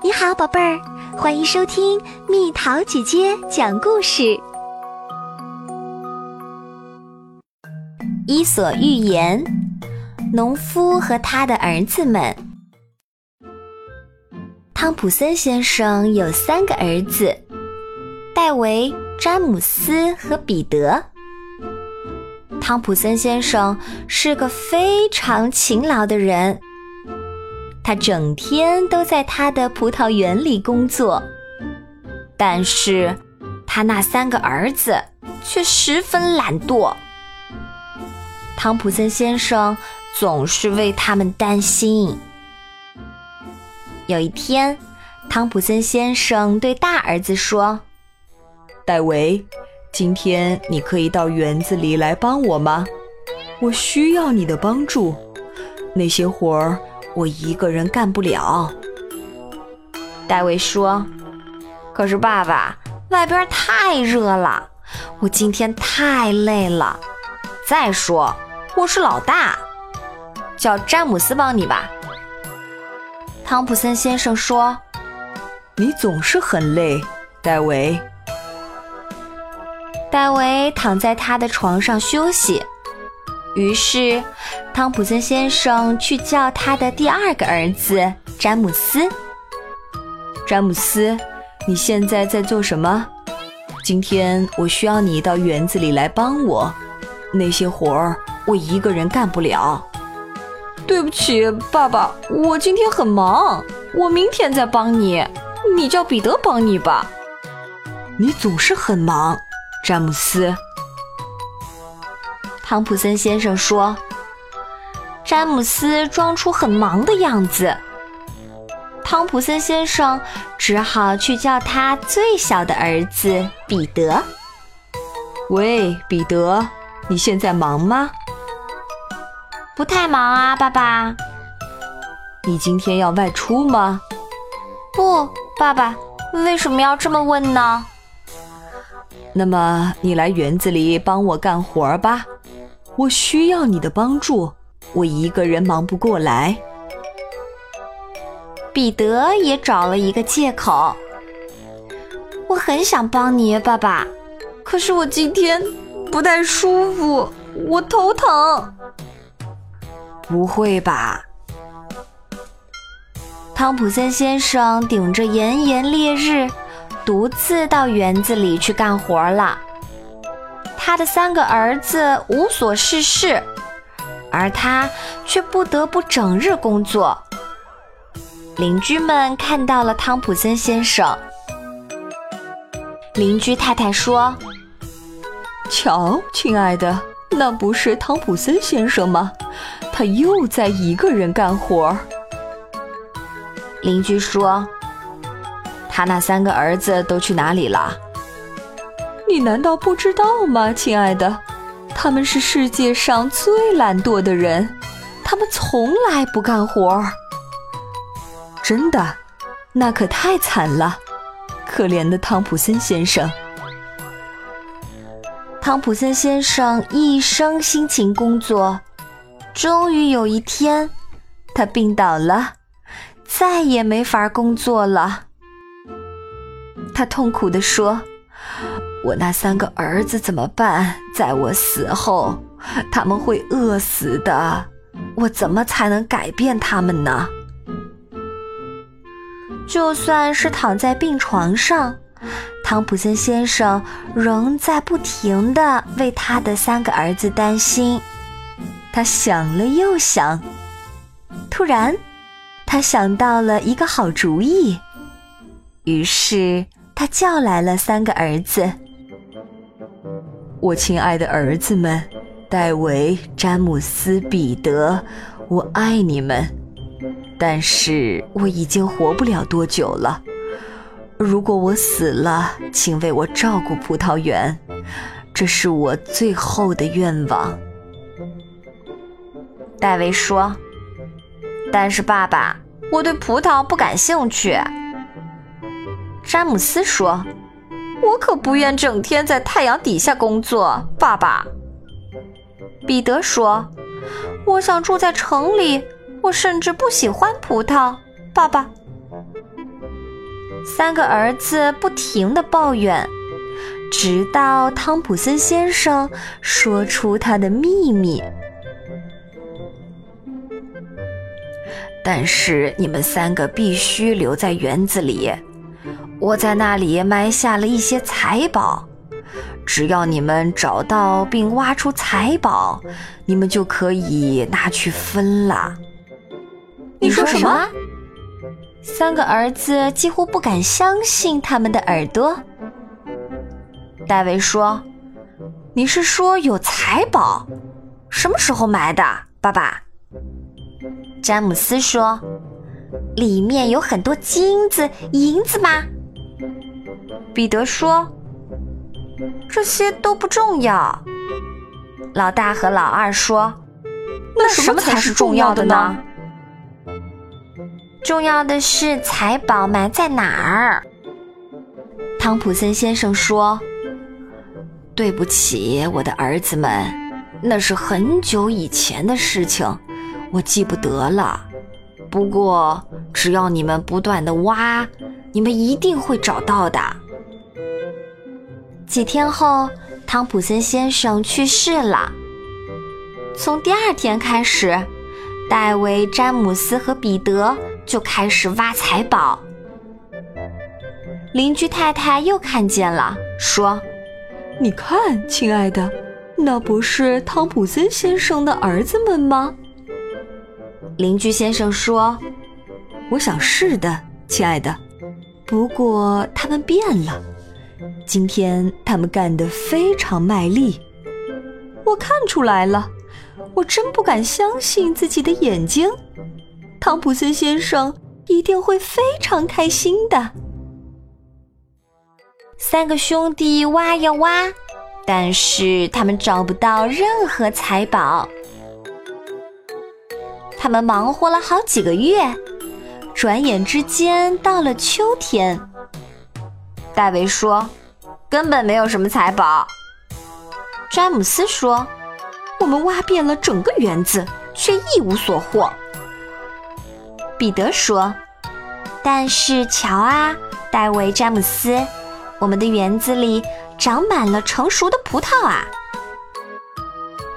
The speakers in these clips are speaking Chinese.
你好，宝贝儿，欢迎收听蜜桃姐姐讲故事。《伊索寓言》：农夫和他的儿子们。汤普森先生有三个儿子：戴维、詹姆斯和彼得。汤普森先生是个非常勤劳的人。他整天都在他的葡萄园里工作，但是他那三个儿子却十分懒惰。汤普森先生总是为他们担心。有一天，汤普森先生对大儿子说：“戴维，今天你可以到园子里来帮我吗？我需要你的帮助，那些活儿。”我一个人干不了，戴维说：“可是爸爸，外边太热了，我今天太累了。再说，我是老大，叫詹姆斯帮你吧。”汤普森先生说：“你总是很累，戴维。”戴维躺在他的床上休息。于是，汤普森先生去叫他的第二个儿子詹姆斯。詹姆斯，你现在在做什么？今天我需要你到园子里来帮我，那些活儿我一个人干不了。对不起，爸爸，我今天很忙，我明天再帮你。你叫彼得帮你吧。你总是很忙，詹姆斯。汤普森先生说：“詹姆斯装出很忙的样子。”汤普森先生只好去叫他最小的儿子彼得。“喂，彼得，你现在忙吗？”“不太忙啊，爸爸。”“你今天要外出吗？”“不，爸爸。为什么要这么问呢？”“那么你来园子里帮我干活吧。”我需要你的帮助，我一个人忙不过来。彼得也找了一个借口。我很想帮你，爸爸，可是我今天不太舒服，我头疼。不会吧？汤普森先生顶着炎炎烈日，独自到园子里去干活了。他的三个儿子无所事事，而他却不得不整日工作。邻居们看到了汤普森先生。邻居太太说：“瞧，亲爱的，那不是汤普森先生吗？他又在一个人干活。”邻居说：“他那三个儿子都去哪里了？”你难道不知道吗，亲爱的？他们是世界上最懒惰的人，他们从来不干活儿。真的，那可太惨了，可怜的汤普森先生。汤普森先生一生辛勤工作，终于有一天，他病倒了，再也没法工作了。他痛苦地说。我那三个儿子怎么办？在我死后，他们会饿死的。我怎么才能改变他们呢？就算是躺在病床上，汤普森先生仍在不停地为他的三个儿子担心。他想了又想，突然，他想到了一个好主意。于是，他叫来了三个儿子。我亲爱的儿子们，戴维、詹姆斯、彼得，我爱你们。但是我已经活不了多久了。如果我死了，请为我照顾葡萄园，这是我最后的愿望。戴维说：“但是爸爸，我对葡萄不感兴趣。”詹姆斯说。我可不愿整天在太阳底下工作，爸爸。彼得说：“我想住在城里，我甚至不喜欢葡萄，爸爸。”三个儿子不停的抱怨，直到汤普森先生说出他的秘密。但是你们三个必须留在园子里，我在那里埋下了一些财宝。只要你们找到并挖出财宝，你们就可以拿去分了。你说什么？三个儿子几乎不敢相信他们的耳朵。戴维说：“你是说有财宝？什么时候埋的，爸爸？”詹姆斯说：“里面有很多金子、银子吗？”彼得说：“这些都不重要。”老大和老二说：“那什么才是重要的呢？”重要的是财宝埋在哪儿？汤普森先生说：“对不起，我的儿子们，那是很久以前的事情，我记不得了。不过只要你们不断的挖，你们一定会找到的。”几天后，汤普森先生去世了。从第二天开始，戴维、詹姆斯和彼得。就开始挖财宝。邻居太太又看见了，说：“你看，亲爱的，那不是汤普森先生的儿子们吗？”邻居先生说：“我想是的，亲爱的。不过他们变了，今天他们干得非常卖力。我看出来了，我真不敢相信自己的眼睛。”汤普森先生一定会非常开心的。三个兄弟挖呀挖，但是他们找不到任何财宝。他们忙活了好几个月，转眼之间到了秋天。戴维说：“根本没有什么财宝。”詹姆斯说：“我们挖遍了整个园子，却一无所获。”彼得说：“但是瞧啊，戴维·詹姆斯，我们的园子里长满了成熟的葡萄啊！”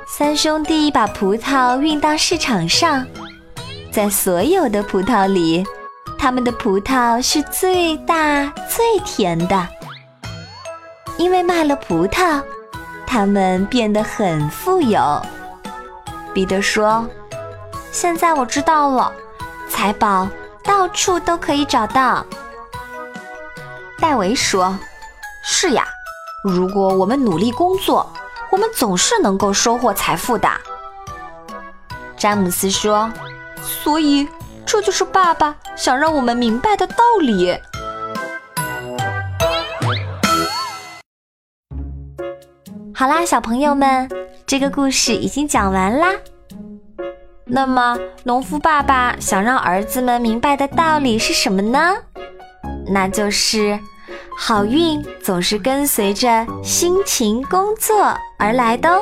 三兄弟把葡萄运到市场上，在所有的葡萄里，他们的葡萄是最大最甜的。因为卖了葡萄，他们变得很富有。彼得说：“现在我知道了。”财宝到处都可以找到。戴维说：“是呀，如果我们努力工作，我们总是能够收获财富的。”詹姆斯说：“所以这就是爸爸想让我们明白的道理。”好啦，小朋友们，这个故事已经讲完啦。那么，农夫爸爸想让儿子们明白的道理是什么呢？那就是好运总是跟随着辛勤工作而来的哦。